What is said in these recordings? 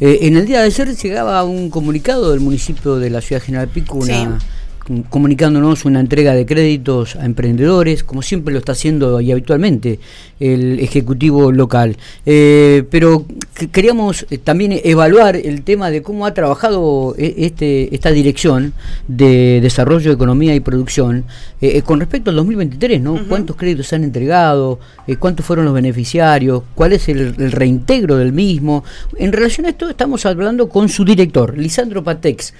Eh, en el día de ayer llegaba un comunicado del municipio de la ciudad General Pico, una, comunicándonos una entrega de créditos a emprendedores, como siempre lo está haciendo y habitualmente el Ejecutivo local. Eh, pero queríamos eh, también evaluar el tema de cómo ha trabajado eh, este, esta dirección de desarrollo, economía y producción con respecto al 2023, ¿no? ¿Cuántos créditos se han entregado? ¿Cuántos fueron los beneficiarios? ¿Cuál es el, el, reintegro del mismo? En relación a esto estamos hablando con su director, Lisandro Patex,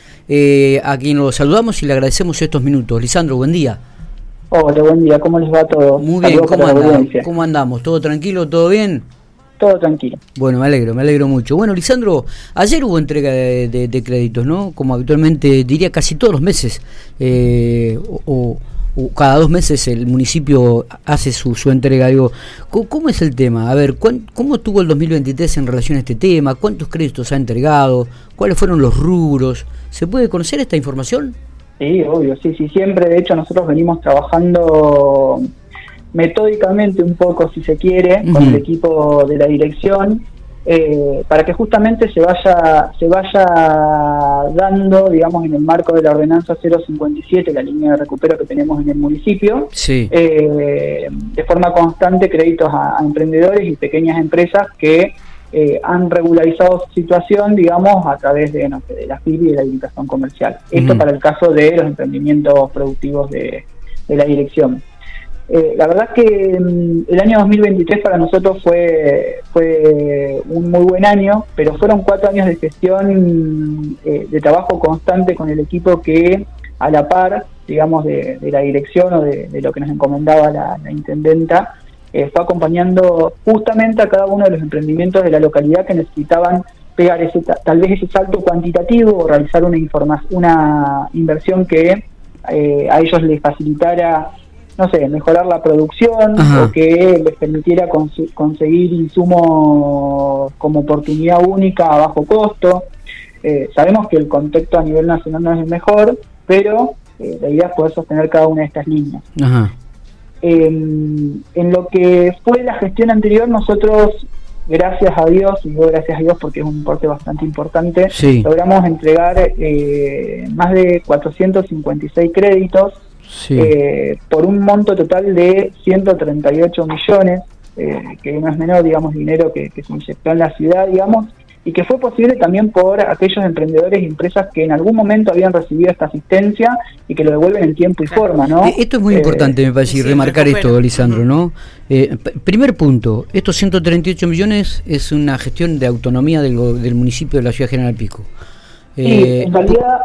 a quien lo saludamos y le agradecemos estos minutos. Lisandro, buen día. Hola, buen día, ¿cómo les va todo? Muy bien, ¿cómo, andamos? ¿cómo andamos? ¿Todo tranquilo, todo bien? Todo tranquilo. Bueno, me alegro, me alegro mucho. Bueno, Lisandro, ayer hubo entrega de, créditos, ¿no? Como habitualmente diría casi todos los meses, eh, o, cada dos meses el municipio hace su, su entrega. Digo, ¿cómo, es el tema? A ver, ¿cómo estuvo el 2023 en relación a este tema? ¿Cuántos créditos ha entregado? ¿Cuáles fueron los rubros? ¿Se puede conocer esta información? Sí, obvio, sí, sí, siempre. De hecho, nosotros venimos trabajando metódicamente un poco, si se quiere, con el equipo de la dirección, eh, para que justamente se vaya, se vaya dando, digamos, en el marco de la ordenanza 057, la línea de recupero que tenemos en el municipio, eh, de forma constante créditos a emprendedores y pequeñas empresas que eh, han regularizado su situación, digamos, a través de, no sé, de la FIB y de la habilitación comercial. Esto para el caso de los emprendimientos productivos de, la dirección. Eh, la verdad que mm, el año 2023 para nosotros fue, fue un muy buen año, pero fueron cuatro años de gestión, eh, de trabajo constante con el equipo que a la par, digamos, de, la dirección o de, lo que nos encomendaba la intendenta, eh, fue acompañando justamente a cada uno de los emprendimientos de la localidad que necesitaban pegar ese, tal vez ese salto cuantitativo o realizar una, una inversión que eh, a ellos les facilitara, no sé, mejorar la producción o que les permitiera conseguir insumos como oportunidad única a bajo costo. Eh, sabemos que el contexto a nivel nacional no es el mejor, pero la idea es poder sostener cada una de estas líneas. En lo que fue la gestión anterior, nosotros, gracias a Dios, y digo gracias a Dios porque es un importe bastante importante, logramos entregar eh, más de 456 créditos eh, por un monto total de 138 millones, eh, que no es menor, digamos, dinero que, que se inyectó en la ciudad, digamos, y que fue posible también por aquellos emprendedores y empresas que en algún momento habían recibido esta asistencia y que lo devuelven en tiempo y forma, ¿no? Eh, esto es muy eh, importante, me parece, remarcar esto, Lisandro, ¿no? Eh, primer punto, estos 138 millones es una gestión de autonomía del, municipio de la Ciudad General Pico. en realidad...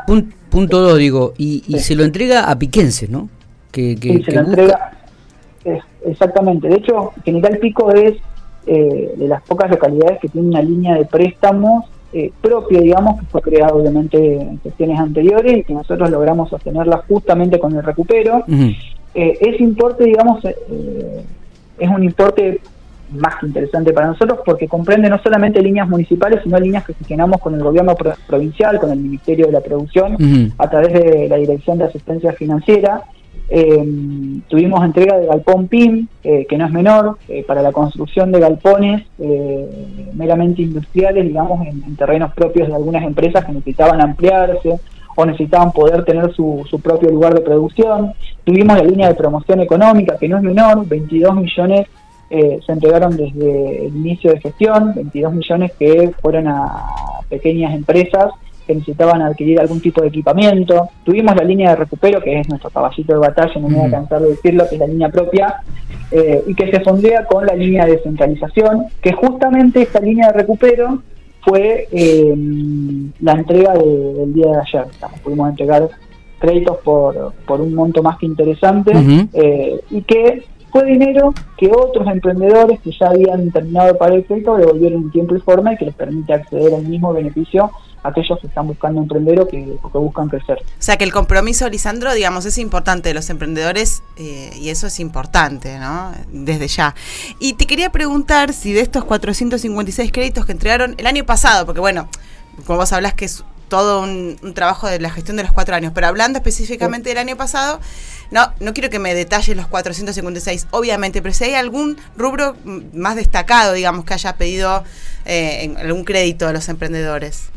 Punto, dos, digo, y, se lo entrega a piquenses, ¿no? Que, se lo entrega... exactamente, de hecho, General Pico es eh, de las pocas localidades que tiene una línea de préstamos eh, propia, digamos, que fue creada obviamente en gestiones anteriores y que nosotros logramos sostenerla justamente con el recupero. Eh, ese importe, digamos, es un importe más que interesante para nosotros porque comprende no solamente líneas municipales, sino líneas que gestionamos con el gobierno provincial, con el Ministerio de la Producción, a través de la Dirección de Asistencia Financiera. Eh, tuvimos entrega de galpón PIM, eh, que no es menor, eh, para la construcción de galpones eh, meramente industriales, digamos, en, terrenos propios de algunas empresas que necesitaban ampliarse o necesitaban poder tener su, su propio lugar de producción. Tuvimos la línea de promoción económica, que no es menor, 22 millones se entregaron desde el inicio de gestión, 22 millones que fueron a pequeñas empresas que necesitaban adquirir algún tipo de equipamiento. Tuvimos la línea de recupero, que es nuestro caballito de batalla, no me voy a cansar de decirlo, que es la línea propia, eh, y que se fondea con la línea de descentralización, que justamente esta línea de recupero fue eh, la entrega del día de ayer. pudimos entregar créditos por, por un monto más que interesante eh, y que fue dinero que otros emprendedores que ya habían terminado de pagar el crédito devolvieron en tiempo y forma y que les permite acceder al mismo beneficio a aquellos que están buscando emprender o que, buscan crecer. O sea que el compromiso, Lisandro, digamos, es importante de los emprendedores eh, y eso es importante, ¿no? Desde ya. Y te quería preguntar si de estos 456 créditos que entregaron el año pasado, porque bueno, como vos hablas que es todo un, trabajo de la gestión de los cuatro años. Pero hablando específicamente del año pasado, no, no quiero que me detalles los 456, obviamente, pero si hay algún rubro más destacado, digamos, que haya pedido eh, algún crédito a los emprendedores.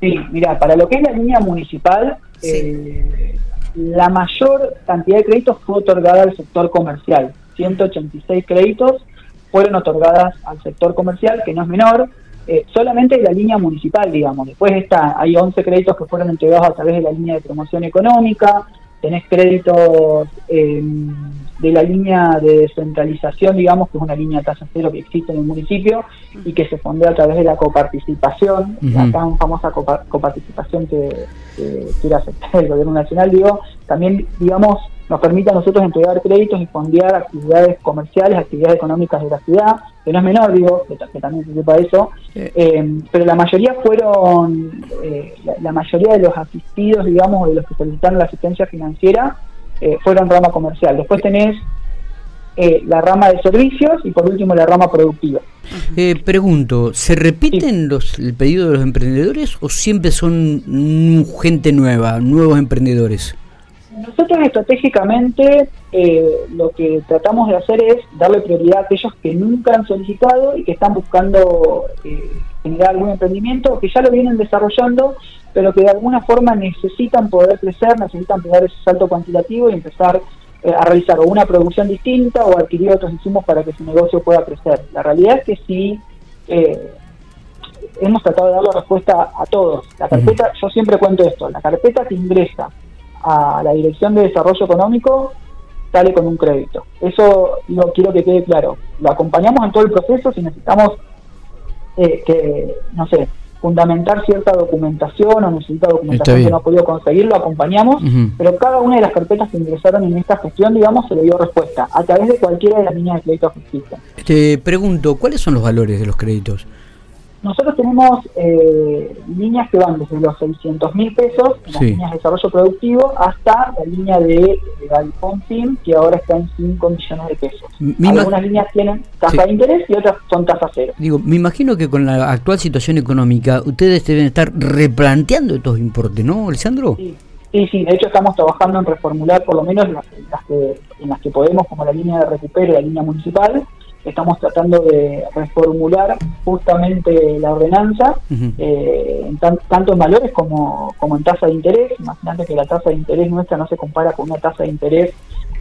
Sí, mira, para lo que es la línea municipal, eh, la mayor cantidad de créditos fue otorgada al sector comercial. 186 créditos fueron otorgadas al sector comercial, que no es menor, eh, solamente de la línea municipal, digamos. Después está, hay 11 créditos que fueron entregados a través de la línea de promoción económica, tenés créditos em, de la línea de descentralización, digamos, que es una línea de tasa cero que existe en el municipio y que se fundó a través de la coparticipación, la tan famosa coparticipación que, que quiere aceptar el gobierno nacional, digo, también, digamos, nos permite a nosotros entregar créditos y fondear actividades comerciales, actividades económicas de la ciudad, que no es menor, digo, que, también se sepa eso, eh, pero la mayoría fueron, eh, la, mayoría de los asistidos, digamos, de los que solicitaron la asistencia financiera, eh, fueron rama comercial. Después tenés la rama de servicios y por último la rama productiva. pregunto, ¿se repiten los, el pedido de los emprendedores o siempre son gente nueva, nuevos emprendedores? Nosotros estratégicamente eh, lo que tratamos de hacer es darle prioridad a aquellos que nunca han solicitado y que están buscando eh, generar algún emprendimiento, que ya lo vienen desarrollando, pero que de alguna forma necesitan poder crecer, necesitan pegar ese salto cuantitativo y empezar eh, a realizar o una producción distinta o adquirir otros insumos para que su negocio pueda crecer. La realidad es que sí hemos tratado de dar la respuesta a todos. La carpeta, yo siempre cuento esto, la carpeta que ingresa a la Dirección de Desarrollo Económico sale con un crédito. Eso lo quiero que quede claro. Lo acompañamos en todo el proceso si necesitamos eh, que, no sé, fundamentar cierta documentación o necesita documentación que no ha podido conseguir, lo acompañamos, pero cada una de las carpetas que ingresaron en esta gestión, digamos, se le dio respuesta a través de cualquiera de las líneas de crédito que existen. Te pregunto, ¿cuáles son los valores de los créditos? Nosotros tenemos eh, líneas que van desde los 600 mil pesos, en las líneas de desarrollo productivo, hasta la línea de Galfonsín, que ahora está en 5 millones de pesos. Algunas líneas tienen tasa de interés y otras son tasa cero. Digo, me imagino que con la actual situación económica, ustedes deben estar replanteando estos importes, ¿no, Alessandro? Sí. Sí, sí, de hecho estamos trabajando en reformular por lo menos las, que, en las que podemos, como la línea de recupero y la línea municipal, estamos tratando de reformular justamente la ordenanza, eh, tanto en valores como, como en tasa de interés. Imagínate que la tasa de interés nuestra no se compara con una tasa de interés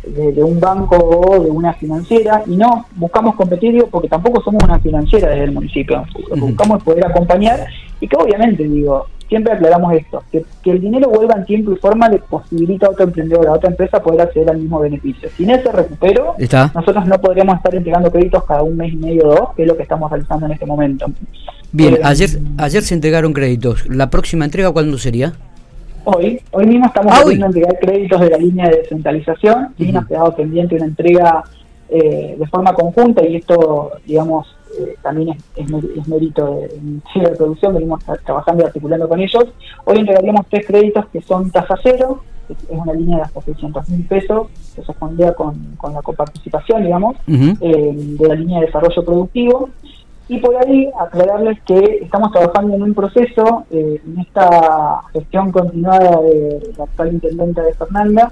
de, un banco o de una financiera, y no buscamos competir, porque tampoco somos una financiera desde el municipio. Buscamos poder acompañar y que obviamente, digo, siempre aclaramos esto, que, el dinero vuelva en tiempo y forma le posibilita a otro emprendedor, a otra empresa poder acceder al mismo beneficio. Sin ese recupero, nosotros no podríamos estar entregando créditos cada un mes y medio o dos, que es lo que estamos realizando en este momento. Bien, eh, ayer, ayer se entregaron créditos. ¿La próxima entrega cuándo sería? Hoy, hoy mismo estamos ah, entregar créditos de la línea de descentralización y nos ha quedado pendiente una entrega eh, de forma conjunta y esto, digamos, eh, también es, mérito de, de producción, venimos trabajando y articulando con ellos. Hoy entregaríamos tres créditos que son tasa cero, que es una línea de hasta 600 mil pesos, que se fondea con, con la coparticipación, digamos, eh, de la línea de desarrollo productivo. Y por ahí aclararles que estamos trabajando en un proceso, eh, en esta gestión continuada de la actual intendente de Fernanda,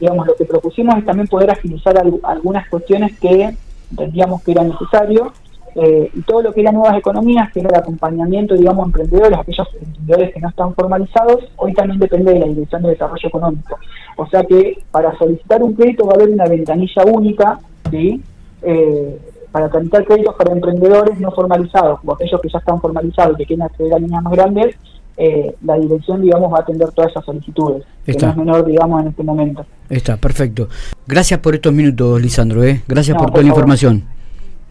digamos, lo que propusimos es también poder agilizar algunas cuestiones que entendíamos que era necesario, eh, y todo lo que era nuevas economías, que era el acompañamiento, digamos, emprendedores, aquellos emprendedores que no están formalizados, hoy también depende de la Dirección de Desarrollo Económico. O sea que para solicitar un crédito va a haber una ventanilla única, ¿sí? Eh, para tramitar créditos para emprendedores no formalizados, como aquellos que ya están formalizados y que quieren acceder a líneas más grandes, eh, la dirección, digamos, va a atender todas esas solicitudes, que no es menor, digamos, en este momento. Está, perfecto. Gracias por estos minutos, Lisandro, ¿eh? Gracias por, toda la información.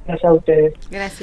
Gracias a ustedes. Gracias.